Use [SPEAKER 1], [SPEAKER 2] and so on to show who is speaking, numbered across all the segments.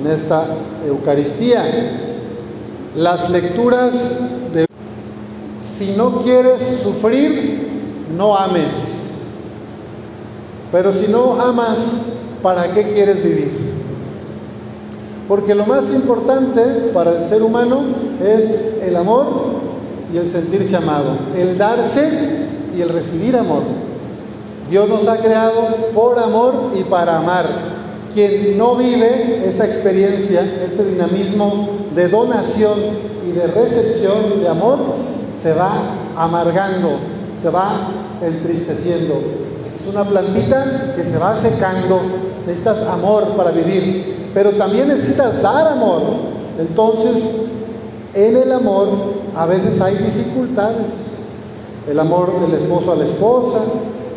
[SPEAKER 1] en esta Eucaristía. Las lecturas de... Si no quieres sufrir, no ames. Pero si no amas, ¿para qué quieres vivir? Porque lo más importante para el ser humano es el amor y el sentirse amado, el darse y el recibir amor. Dios nos ha creado por amor y para amar. Quien no vive esa experiencia, ese dinamismo de donación y de recepción de amor, se va amargando, se va entristeciendo. Es una plantita que se va secando. Necesitas amor para vivir, pero también necesitas dar amor. Entonces, en el amor a veces hay dificultades. El amor del esposo a la esposa,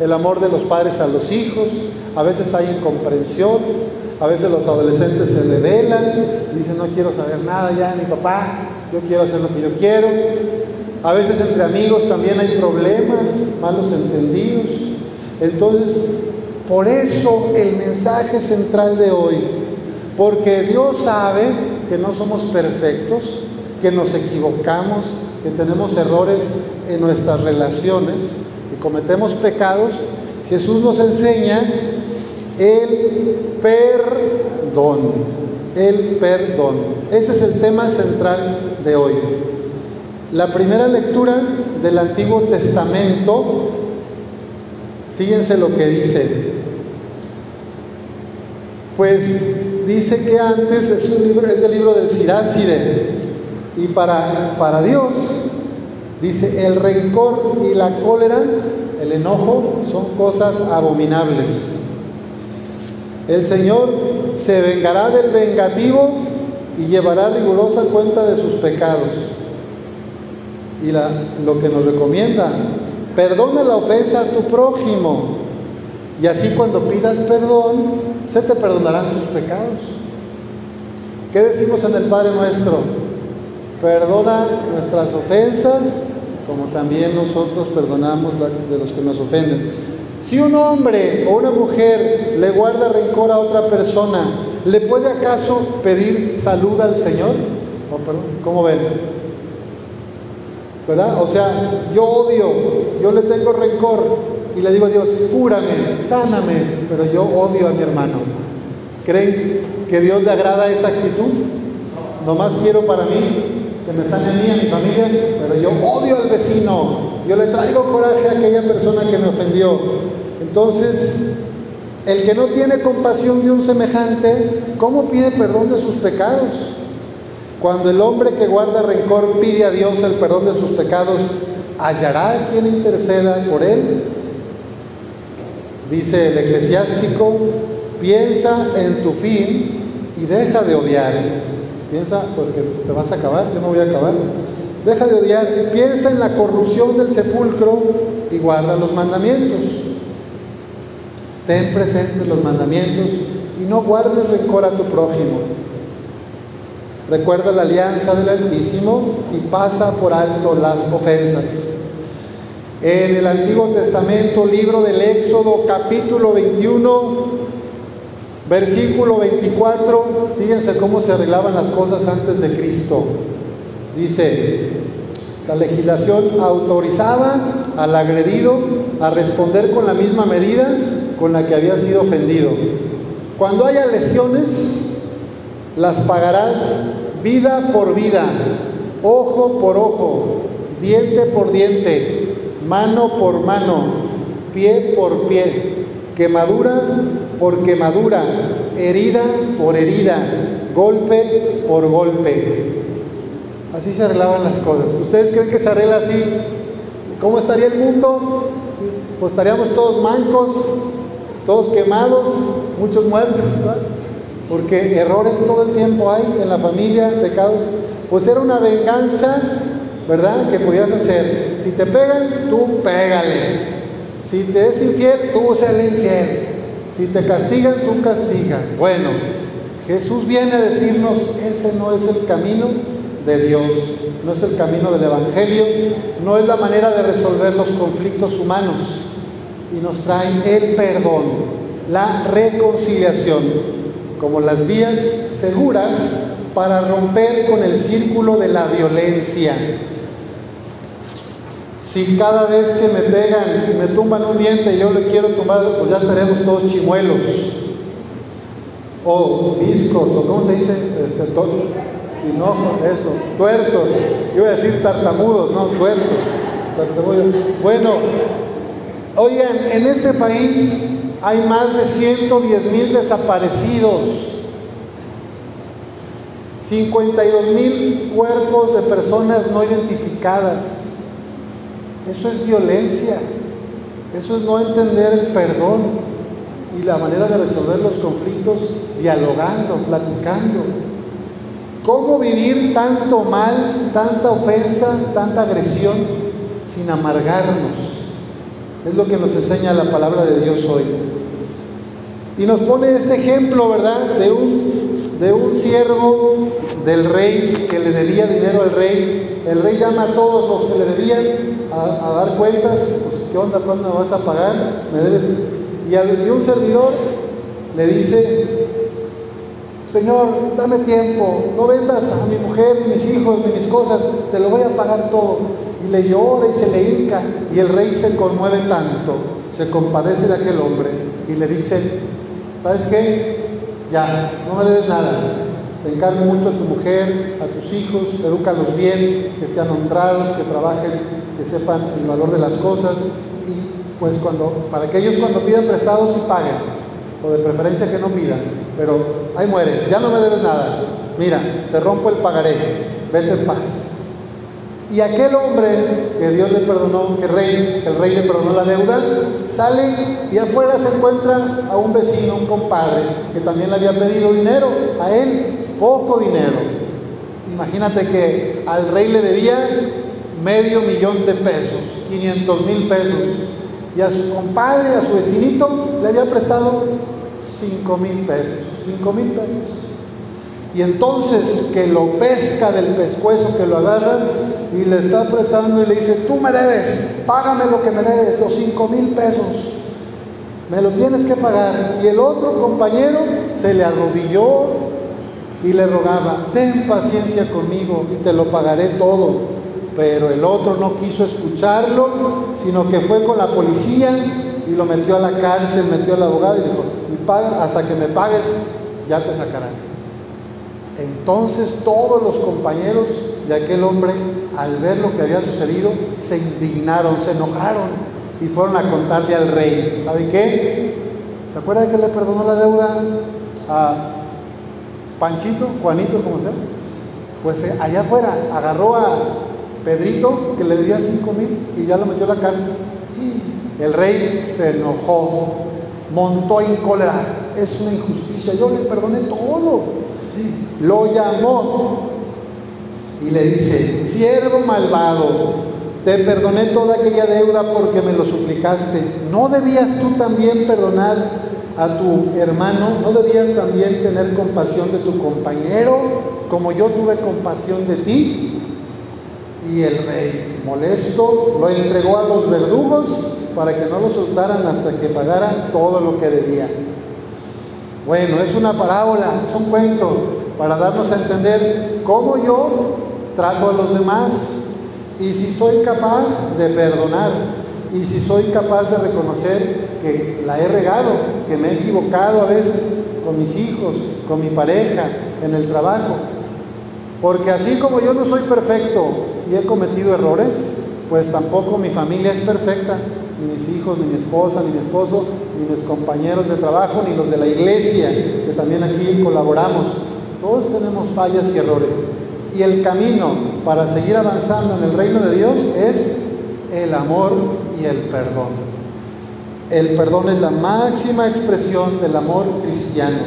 [SPEAKER 1] el amor de los padres a los hijos, a veces hay incomprensiones, a veces los adolescentes se rebelan dicen no quiero saber nada ya mi papá, yo quiero hacer lo que yo quiero. A veces entre amigos también hay problemas, malos entendidos. Entonces, por eso el mensaje central de hoy, porque Dios sabe que no somos perfectos, que nos equivocamos, que tenemos errores en nuestras relaciones, cometemos pecados, Jesús nos enseña el perdón. El perdón. Ese es el tema central de hoy. La primera lectura del Antiguo Testamento, fíjense lo que dice. Pues dice que antes es, un libro, es el libro del. Y para, para Dios, dice, el rencor y la cólera, el enojo, son cosas abominables. El Señor se vengará del vengativo y llevará rigurosa cuenta de sus pecados. Y lo que nos recomienda, perdona la ofensa a tu prójimo. Y así cuando pidas perdón, se te perdonarán tus pecados. ¿Qué decimos en el Padre nuestro? Perdona nuestras ofensas, como también nosotros perdonamos de los que nos ofenden. Si un hombre o una mujer le guarda rencor a otra persona, ¿le puede acaso pedir salud al Señor? Oh, ¿Cómo ven? ¿Verdad? O sea, yo odio, yo le tengo rencor y le digo a Dios, cúrame, sáname, pero yo odio a mi hermano. ¿Creen que Dios le agrada esa actitud? Nomás quiero para mí que me sane a mí, a mi familia, pero yo odio al vecino, yo le traigo coraje a aquella persona que me ofendió. Entonces, el que no tiene compasión de un semejante, ¿cómo pide perdón de sus pecados? Cuando el hombre que guarda rencor pide a Dios el perdón de sus pecados, ¿hallará quien interceda por él? Dice el eclesiástico, piensa en tu fin y deja de odiar. Piensa, pues que te vas a acabar, yo no voy a acabar. Deja de odiar, piensa en la corrupción del sepulcro y guarda los mandamientos. Ten presentes los mandamientos y no guardes rencor a tu prójimo. Recuerda la alianza del Altísimo y pasa por alto las ofensas. En el Antiguo Testamento, libro del Éxodo, capítulo 21, Versículo 24, fíjense cómo se arreglaban las cosas antes de Cristo. Dice, la legislación autorizaba al agredido a responder con la misma medida con la que había sido ofendido. Cuando haya lesiones, las pagarás vida por vida, ojo por ojo, diente por diente, mano por mano, pie por pie, quemadura por quemadura, herida por herida, golpe por golpe. Así se arreglaban las cosas. ¿Ustedes creen que se arregla así? ¿Cómo estaría el mundo? Pues estaríamos todos mancos, todos quemados, muchos muertos, porque errores todo el tiempo hay en la familia, pecados. Pues era una venganza, ¿verdad? Que podías hacer. Si te pegan, tú pégale. Si te es infiel, tú sé infiel. Si te castigan, tú castiga. Bueno, Jesús viene a decirnos, ese no es el camino de Dios, no es el camino del Evangelio, no es la manera de resolver los conflictos humanos. Y nos trae el perdón, la reconciliación. como las vías seguras para romper con el círculo de la violencia. Si cada vez que me pegan y me tumban un diente y yo le quiero tumbar, pues ya estaremos todos chimuelos. O viscos, o cómo se dice, este, no, eso, tuertos. Yo iba a decir tartamudos, no, tuertos. Bueno, oigan, en este país hay más de 110 mil desaparecidos. 52 mil cuerpos de personas no identificadas. Eso es violencia. Eso es no entender el perdón y la manera de resolver los conflictos dialogando, platicando. ¿Cómo vivir tanto mal, tanta ofensa, tanta agresión sin amargarnos? Es lo que nos enseña la palabra de Dios hoy. Y nos pone este ejemplo, ¿verdad? De un, de un siervo del rey que le debía dinero al rey. El rey llama a todos los que le debían a, dar cuentas. Pues, ¿qué onda? ¿Cuándo me vas a pagar? Me debes. Y, y un servidor le dice, Señor, dame tiempo, no vendas a mi mujer, ni mis hijos, ni mis cosas, te lo voy a pagar todo. Y le llora y se le hinca, y el rey se conmueve tanto, se compadece de aquel hombre y le dice, ¿sabes qué? Ya, no me debes nada. Te encargo mucho a tu mujer, a tus hijos, edúcalos bien, que sean honrados, que trabajen, que sepan el valor de las cosas y pues cuando, para que ellos cuando pidan prestados y paguen, o de preferencia que no pidan, pero ahí muere, ya no me debes nada. Mira, te rompo el pagaré, vete en paz. Y aquel hombre que Dios le perdonó, que, rey, que el rey le perdonó la deuda, sale y afuera se encuentra a un vecino, un compadre, que también le había pedido dinero a él, poco dinero. Imagínate que al rey le debía medio millón de pesos, 500 mil pesos, y a su compadre, a su vecinito, le había prestado 5 mil pesos, 5 mil pesos. Y entonces que lo pesca del pescuezo, que lo agarra y le está apretando y le dice, tú me debes, págame lo que me debes, los 5 mil pesos, me lo tienes que pagar. Y el otro compañero se le arrodilló y le rogaba, ten paciencia conmigo y te lo pagaré todo. Pero el otro no quiso escucharlo, sino que fue con la policía y lo metió a la cárcel, metió al abogado y dijo, hasta que me pagues, ya te sacarán. Entonces todos los compañeros de aquel hombre, al ver lo que había sucedido, se indignaron, se enojaron y fueron a contarle al rey. ¿Sabe qué? ¿Se acuerda que le perdonó la deuda a Panchito, Juanito, como sea? Pues eh, allá afuera agarró a Pedrito, que le debía cinco mil, y ya lo metió a la cárcel. El rey se enojó, montó en cólera. Es una injusticia, yo le perdoné todo. Lo llamó y le dice, siervo malvado, te perdoné toda aquella deuda porque me lo suplicaste. ¿No debías tú también perdonar a tu hermano? ¿No debías también tener compasión de tu compañero como yo tuve compasión de ti? Y el rey, molesto, lo entregó a los verdugos para que no lo soltaran hasta que pagara todo lo que debía. Bueno, es una parábola, es un cuento para darnos a entender cómo yo trato a los demás y si soy capaz de perdonar y si soy capaz de reconocer que la he regado, que me he equivocado a veces con mis hijos, con mi pareja, en el trabajo. Porque así como yo no soy perfecto y he cometido errores, pues tampoco mi familia es perfecta, ni mis hijos, ni mi esposa, ni mi esposo, ni mis compañeros de trabajo, ni los de la iglesia, que también aquí colaboramos. Todos tenemos fallas y errores. Y el camino para seguir avanzando en el reino de Dios es el amor y el perdón. El perdón es la máxima expresión del amor cristiano.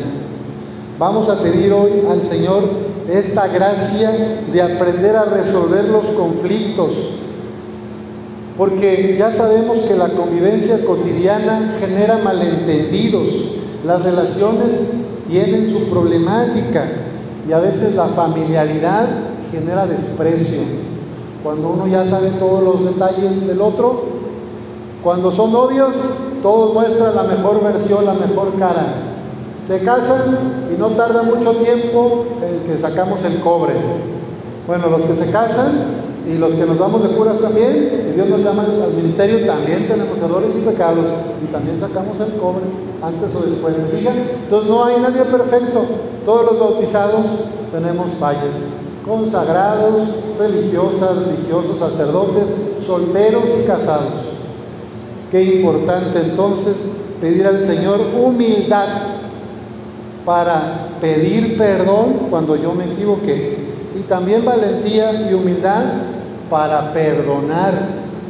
[SPEAKER 1] Vamos a pedir hoy al Señor esta gracia de aprender a resolver los conflictos, porque ya sabemos que la convivencia cotidiana genera malentendidos, las relaciones tienen su problemática y a veces la familiaridad genera desprecio. Cuando uno ya sabe todos los detalles del otro, cuando son novios, todos muestran la mejor versión, la mejor cara. Se casan y no tarda mucho tiempo en que sacamos el cobre. Bueno, los que se casan y los que nos vamos de curas también, y Dios nos llama al ministerio, también tenemos errores y pecados, y también sacamos el cobre antes o después. ¿Se Entonces no hay nadie perfecto. Todos los bautizados tenemos fallas. Consagrados, religiosas, religiosos, sacerdotes, solteros y casados. Qué importante entonces pedir al Señor humildad para pedir perdón cuando yo me equivoqué y también valentía y humildad para perdonar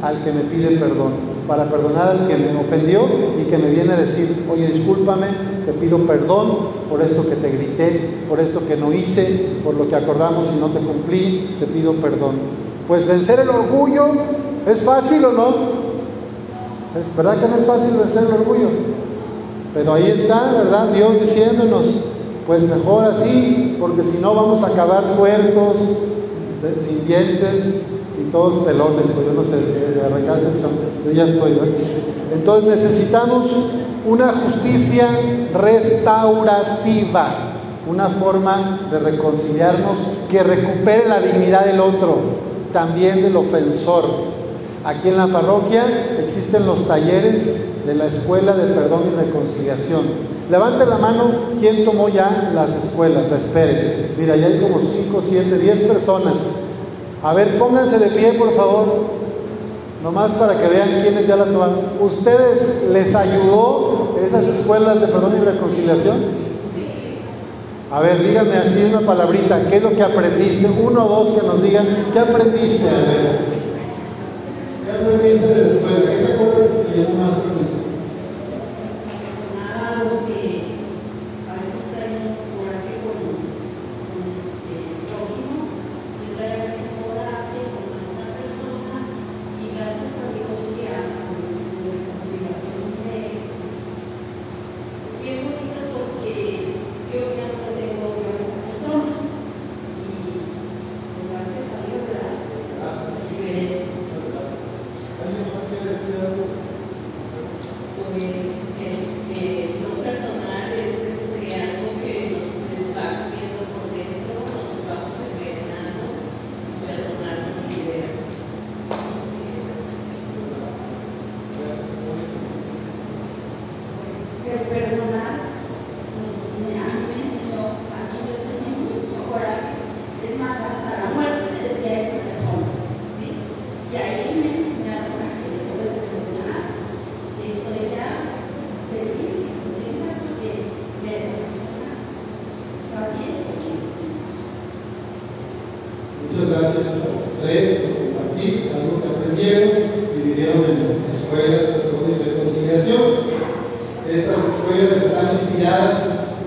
[SPEAKER 1] al que me pide perdón, para perdonar al que me ofendió y que me viene a decir, oye, discúlpame, te pido perdón por esto que te grité, por esto que no hice, por lo que acordamos y no te cumplí, te pido perdón. Pues vencer el orgullo es fácil o no? Es verdad que no es fácil vencer el orgullo, pero ahí está, ¿verdad? Dios diciéndonos, pues mejor así, porque si no vamos a acabar muertos, sin dientes y todos pelones, o yo no sé, arrancarse yo ya estoy. Entonces necesitamos una justicia restaurativa, una forma de reconciliarnos que recupere la dignidad del otro, también del ofensor. Aquí en la parroquia existen los talleres de la Escuela de Perdón y Reconciliación. Levante la mano quien tomó ya las escuelas, la espere. Mira, ya hay como 5, 7, 10 personas. A ver, pónganse de pie, por favor. Nomás para que vean quiénes ya la tomaron. ¿Ustedes les ayudó esas escuelas de perdón y reconciliación? A ver, díganme así una palabrita. ¿Qué es lo que aprendiste? Uno o dos que nos digan. ¿Qué aprendiste? deu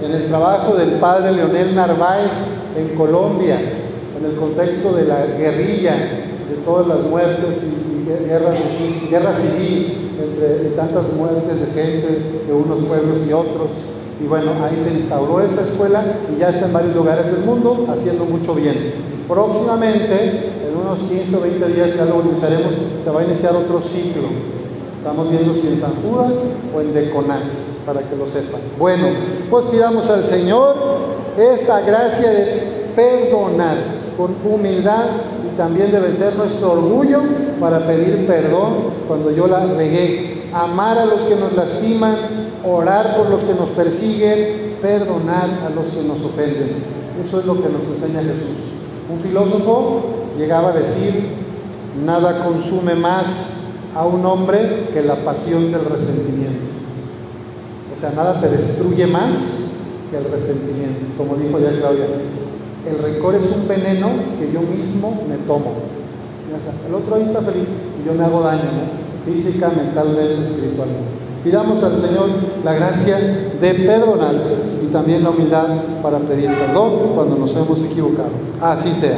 [SPEAKER 1] acuerdas y más aprendiste? padre Leonel Narváez en Colombia, en el contexto de la guerrilla, de todas las muertes y, guerras, guerra civil, entre tantas muertes de gente de unos pueblos y otros. Y bueno, ahí se instauró esa escuela y ya está en varios lugares del mundo haciendo mucho bien. Próximamente, en unos 15 o 20 días ya lo iniciaremos, se va a iniciar otro ciclo. Estamos viendo si en San Judas o en Deconás para que lo sepan. Bueno, pues pidamos al Señor esta gracia de perdonar con humildad y también de vencer nuestro orgullo para pedir perdón cuando yo la regué, amar a los que nos lastiman, orar por los que nos persiguen, perdonar a los que nos ofenden. Eso es lo que nos enseña Jesús. Un filósofo llegaba a decir, nada consume más a un hombre que la pasión del resentimiento. O sea, nada te destruye más que el resentimiento. Como dijo ya Claudia, el rencor es un veneno que yo mismo me tomo. el otro ahí está feliz y yo me hago daño, física, mentalmente, espiritualmente. Pidamos al Señor la gracia de perdonar y también la humildad para pedir perdón cuando nos hemos equivocado. Así sea.